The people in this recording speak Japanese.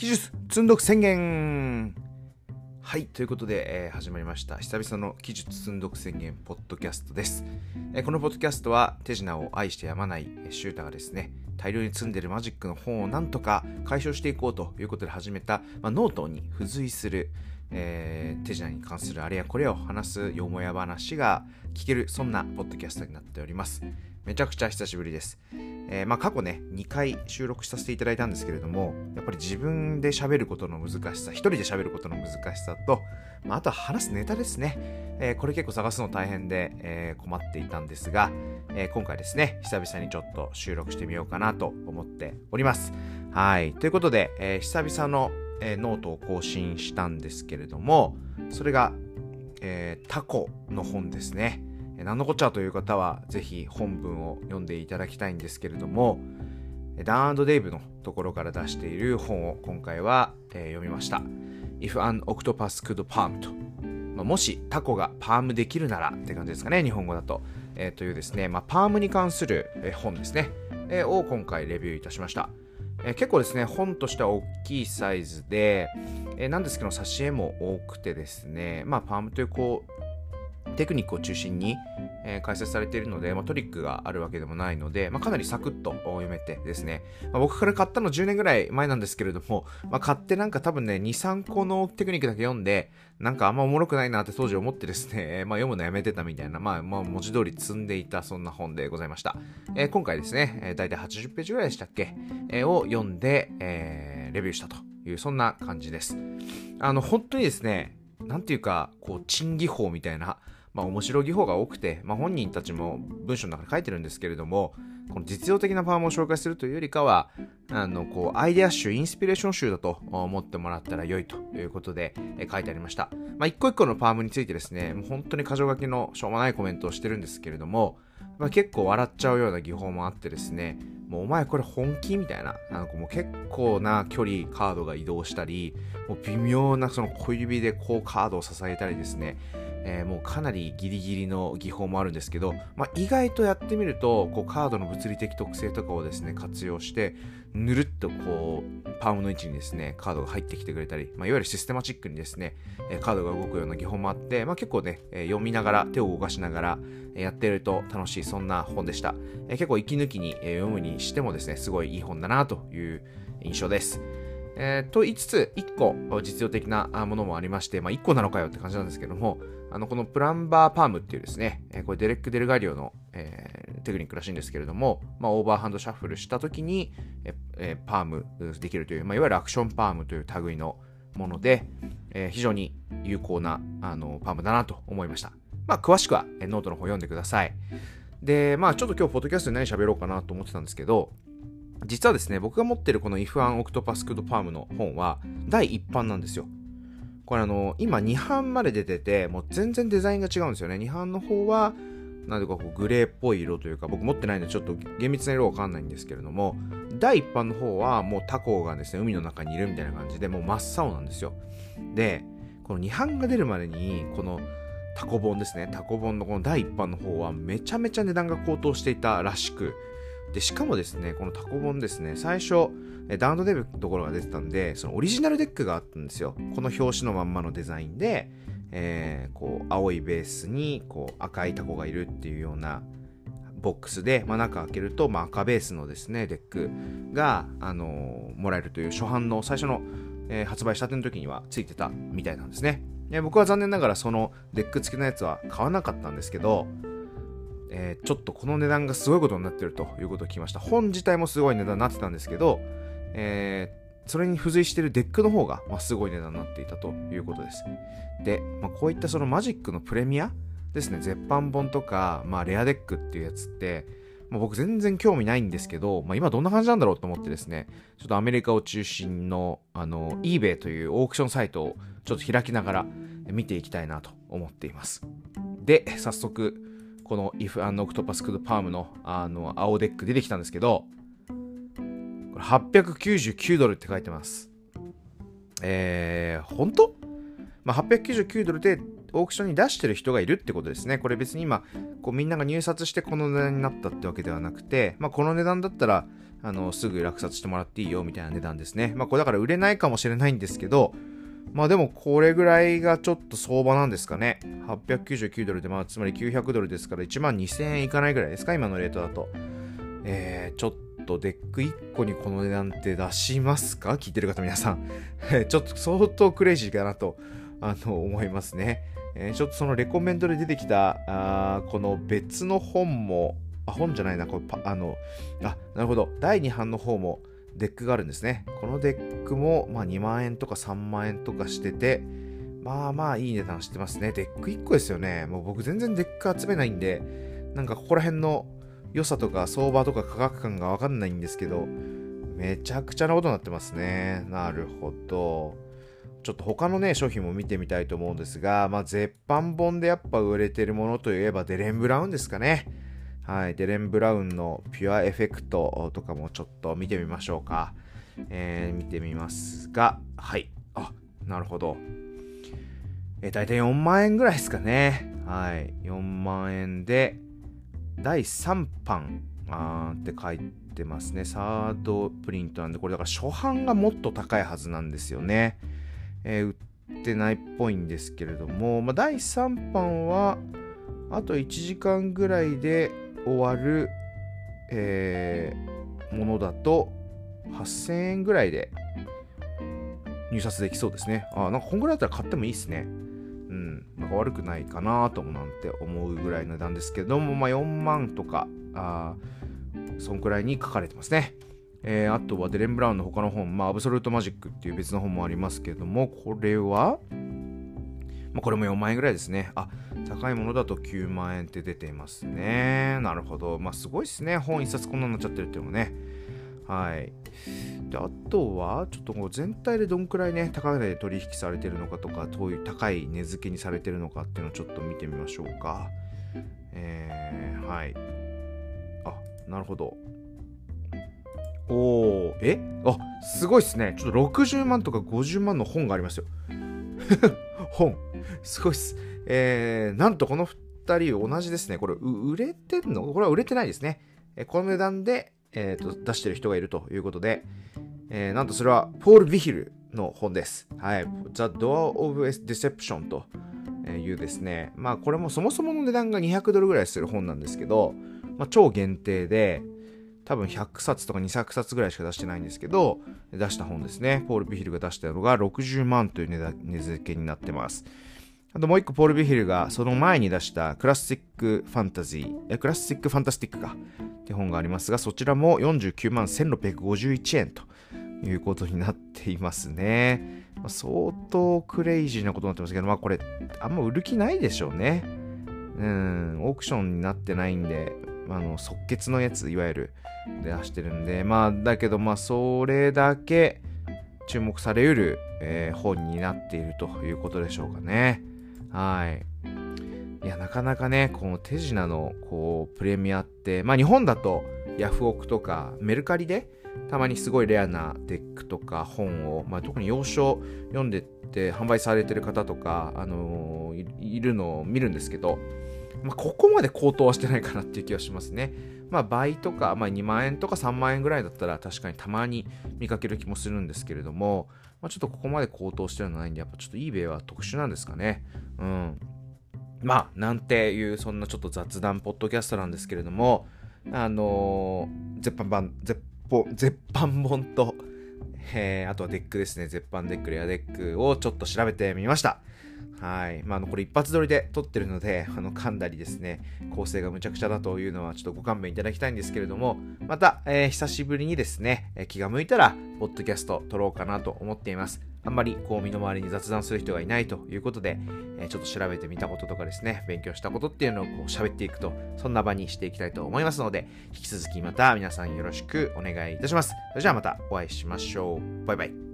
奇術積んどく宣言はいということで、えー、始まりました。久々の奇術積んどく宣言ポッドキャストです、えー、このポッドキャストは手品を愛してやまないシュータがですね大量に積んでるマジックの本をなんとか解消していこうということで始めた、まあ、ノートに付随する、えー、手品に関するあれやこれを話すよもや話が聞けるそんなポッドキャストになっております。めちゃくちゃ久しぶりですえー、まあ、過去ね、2回収録させていただいたんですけれども、やっぱり自分で喋ることの難しさ、一人で喋ることの難しさと、まあ、あとは話すネタですね。えー、これ結構探すの大変で、えー、困っていたんですが、え今回ですね、久々にちょっと収録してみようかなと思っております。はい。ということで、え久々の、えノートを更新したんですけれども、それが、えタコの本ですね。何のこっちゃという方はぜひ本文を読んでいただきたいんですけれどもダンデイブのところから出している本を今回は、えー、読みました。If an octopus could palm と、まあ、もしタコがパームできるならって感じですかね日本語だと、えー、というですね、まあ、パームに関する、え、本ですね、えー、を今回レビューいたしました。えー、結構ですね、本としては大きいサイズで、えー、なんですけど、挿絵も多くてですね、まあ、パームというこう、テクニックを中心に、えー、解説されているので、まあ、トリックがあるわけでもないので、まあ、かなりサクッと読めてですね、まあ、僕から買ったの10年ぐらい前なんですけれども、まあ、買ってなんか多分ね、2、3個のテクニックだけ読んで、なんかあんまおもろくないなって当時思ってですね、まあ、読むのやめてたみたいな、まあ、まあ、文字通り積んでいたそんな本でございました。えー、今回ですね、えー、大体80ページぐらいでしたっけ、えー、を読んで、えー、レビューしたという、そんな感じです。あの、本当にですね、なんていうか、こう、珍技法みたいな、まあ、面白技法が多くて、まあ、本人たちも文章の中に書いてるんですけれども、この実用的なパームを紹介するというよりかは、あの、こう、アイデア集、インスピレーション集だと思ってもらったら良いということで、え書いてありました。まあ、一個一個のパームについてですね、もう本当に箇条書きのしょうもないコメントをしてるんですけれども、まあ、結構笑っちゃうような技法もあってですね、もうお前これ本気みたいな、なんかもう結構な距離カードが移動したり、もう微妙なその小指でこうカードを支えたりですね、えー、もうかなりギリギリの技法もあるんですけど、まあ、意外とやってみるとこうカードの物理的特性とかをですね活用してぬるっとこうパームの位置にですねカードが入ってきてくれたり、まあ、いわゆるシステマチックにですねカードが動くような技法もあって、まあ、結構ね読みながら手を動かしながらやってると楽しいそんな本でした。結構息抜きに読むにしてもですねすごいいい本だなという印象です。えー、と言いつつ、1個実用的なものもありまして、まあ、1個なのかよって感じなんですけども、あの、このプランバーパームっていうですね、え、これデレック・デルガリオの、えー、テクニックらしいんですけれども、まあ、オーバーハンドシャッフルした時に、えー、パームできるという、まあ、いわゆるアクションパームという類のもので、えー、非常に有効なあのパームだなと思いました。まあ、詳しくは、え、ノートの方読んでください。で、まあ、ちょっと今日、ポッドキャストで何喋ろうかなと思ってたんですけど、実はですね、僕が持ってるこの If an Octopus Could Palm の本は、第1版なんですよ。これあの、今2版まで出てて、もう全然デザインが違うんですよね。2版の方は、なんていうかこうグレーっぽい色というか、僕持ってないんでちょっと厳密な色わかんないんですけれども、第1版の方はもうタコがですね、海の中にいるみたいな感じで、もう真っ青なんですよ。で、この2版が出るまでに、このタコ本ですね、タコ本のこの第1版の方はめちゃめちゃ値段が高騰していたらしく、で、しかもですね、このタコ本ですね、最初、 Dan and Dave のところが出てたんで、そのオリジナルデックがあったんですよ。この表紙のまんまのデザインで、えー、こう、青いベースに、こう、赤いタコがいるっていうようなボックスで、まあ、中開けると、まあ、赤ベースのですね、デックが、あのー、もらえるという初版の最初の、えー、発売したての時にはついてたみたいなんですね。で僕は残念ながらそのデック付きのやつは買わなかったんですけど、えー、ちょっとこの値段がすごいことになってるということを聞きました。本自体もすごい値段になってたんですけど、えー、それに付随してるデックの方が、まあ、すごい値段になっていたということです。で、まあ、こういったそのマジックのプレミアですね、絶版本とか、まあ、レアデックっていうやつって、まあ、僕全然興味ないんですけど、まあ、今どんな感じなんだろうと思ってですね、ちょっとアメリカを中心の、あの、eBay というオークションサイトをちょっと開きながら見ていきたいなと思っています。で、早速、この If an Octopus Could Palm のあの青デック出てきたんですけど、これ899ドルって書いてます。えー、本当？まあ、899ドルでオークションに出してる人がいるってことですね。これ別に今、こうみんなが入札してこの値段になったってわけではなくて、まあ、この値段だったらあの、すぐ落札してもらっていいよみたいな値段ですね。まあこれだから売れないかもしれないんですけど、まあでもこれぐらいがちょっと相場なんですかね。899ドルで、まあつまり900ドルですから1万2000円いかないぐらいですか、今のレートだと。えー、ちょっとデック1個にこの値段って出しますか？聞いてる方皆さん。ちょっと相当クレイジーかなと、あの、思いますね。えー、ちょっとそのレコメンドで出てきた、あこの別の本も、あ、本じゃないな、これ、あの、あ、なるほど。第2版の方もデックがあるんですね。このデックも、まあ、2万円とか3万円とかしてて、まあまあいい値段してますね。デック1個ですよね。もう僕全然デック集めないんで、なんかここら辺の良さとか相場とか価格感がわかんないんですけど、めちゃくちゃなことになってますね。なるほど。ちょっと他のね、商品も見てみたいと思うんですが、まあ、絶版本でやっぱ売れてるものといえばデレン・ブラウンですかね。はい、デレン・ブラウンのピュアエフェクトとかもちょっと見てみましょうか。えー、見てみますが、はい。あ、なるほど。えー、大体4万円ぐらいですかね。はい。4万円で、第3版あーって書いてますね。サードプリントなんで、これだから初版がもっと高いはずなんですよね。えー、売ってないっぽいんですけれども、まあ、第3版は、あと1時間ぐらいで終わる、えー、ものだと、8000円ぐらいで入札できそうですね。あ、なんかこんぐらいだったら買ってもいいですね。うん、なんか悪くないかなともなんて思うぐらいの値段ですけども、まあ4万とか、あそんくらいに書かれてますね。えー、あとはデレン・ブラウンの他の本、まあ、アブソルートマジックっていう別の本もありますけども、これは、まあ、これも4万円ぐらいですね。あ、高いものだと9万円って出ていますね。なるほど。まあ、すごいですね。本一冊こんなになっちゃってるっていうのもね。はい。で、あとは、ちょっとこう全体でどんくらいね、高値で取引されてるのかとか、どういう高い値付けにされてるのかっていうのをちょっと見てみましょうか。えー、はい。あ、なるほど。おー、え？あ、すごいっすね。ちょっと60万とか50万の本がありますよ。本。すごいっす。えー、なんとこの2人同じですね。これ、売れてんの？これは売れてないですね。えこの値段で、えーと、出してる人がいるということで、えー、なんとそれは、ポール・ビヒルの本です。はい。The Door of Deception というですね。まあ、これもそもそもの値段が200ドルぐらいする本なんですけど、まあ、超限定で、多分100冊とか200冊ぐらいしか出してないんですけど、出した本ですね。ポール・ビヒルが出したのが60万という値付けになってます。あともう一個、ポール・ビヒルがその前に出したクラシック・ファンタジー、クラシック・ファンタスティックかって本がありますが、そちらも49万1651円ということになっていますね。まあ、相当クレイジーなことになってますけど、まあこれ、あんま売る気ないでしょうね。うん、オークションになってないんで、あの即決のやついわゆる出してるんでまあだけどまあそれだけ注目されうる、えー、本になっているということでしょうかね。はい。いやなかなかねこの手品のこうプレミアってまあ日本だとヤフオクとかメルカリでたまにすごいレアなデックとか本を、まあ、特に洋書読んでって販売されてる方とか、あのー、いるのを見るんですけど、まあ、ここまで高騰はしてないかなっていう気がしますね。まあ、倍とか、まあ、2万円とか3万円ぐらいだったら確かにたまに見かける気もするんですけれども、まあ、ちょっとここまで高騰してるのないんで、やっぱちょっと eBay は特殊なんですかね。うん。まあ、なんていう、そんなちょっと雑談ポッドキャストなんですけれども、あのー、絶版版、絶絶版本と、えー、あとはデックですね。絶版デック、レアデックをちょっと調べてみました。はい。まあ、あの、これ一発撮りで撮ってるので、あの、噛んだりですね、構成がむちゃくちゃだというのはちょっとご勘弁いただきたいんですけれども、また、えー、久しぶりにですね、え、気が向いたら、ポッドキャスト撮ろうかなと思っています。あんまり、こう、身の回りに雑談する人がいないということで、えー、ちょっと調べてみたこととかですね、勉強したことっていうのをこう喋っていくと、そんな場にしていきたいと思いますので、引き続きまた皆さんよろしくお願いいたします。それじゃあまたお会いしましょう。バイバイ。